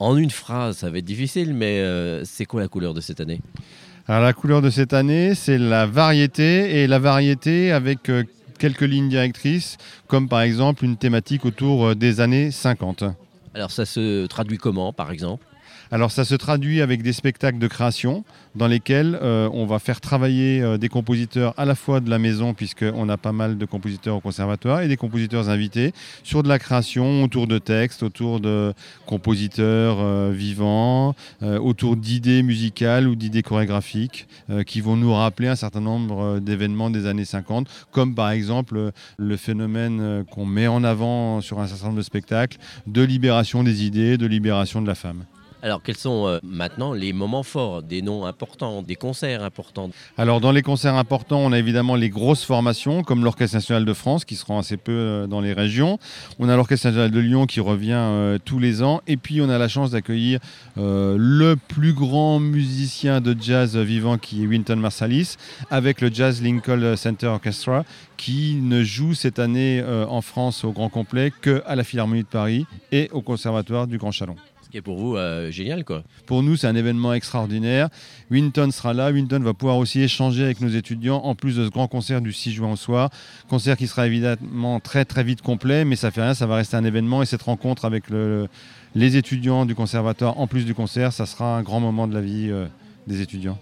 En une phrase, ça va être difficile, mais euh, c'est quoi la couleur de cette année? Alors la couleur de cette année, c'est la variété et la variété avec euh, quelques lignes directrices, comme par exemple une thématique autour euh, des années 50. Alors ça se traduit comment, par exemple? Alors ça se traduit avec des spectacles de création dans lesquels euh, on va faire travailler euh, des compositeurs à la fois de la maison, puisqu'on a pas mal de compositeurs au conservatoire, et des compositeurs invités sur de la création autour de textes, autour de compositeurs euh, vivants, autour d'idées musicales ou d'idées chorégraphiques qui vont nous rappeler un certain nombre d'événements des années 50, comme par exemple le phénomène qu'on met en avant sur un certain nombre de spectacles de libération des idées, de libération de la femme. Alors quels sont euh, maintenant les moments forts, des noms importants, des concerts importants? Alors dans les concerts importants, on a évidemment les grosses formations comme l'Orchestre national de France qui se rend assez peu euh, dans les régions. On a l'Orchestre national de Lyon qui revient euh, tous les ans. Et puis on a la chance d'accueillir le plus grand musicien de jazz vivant qui est Wynton Marsalis avec le Jazz Lincoln Center Orchestra qui ne joue cette année en France au grand complet qu'à la Philharmonie de Paris et au Conservatoire du Grand Chalon. Ce qui est pour vous euh, génial, quoi. Pour nous, c'est un événement extraordinaire. Winton sera là. Winton va pouvoir aussi échanger avec nos étudiants, en plus de ce grand concert du 6 juin au soir. Concert qui sera évidemment très très vite complet, mais ça fait rien, ça va rester un événement. Et cette rencontre avec le- les étudiants du conservatoire, en plus du concert, ça sera un grand moment de la vie euh, des étudiants.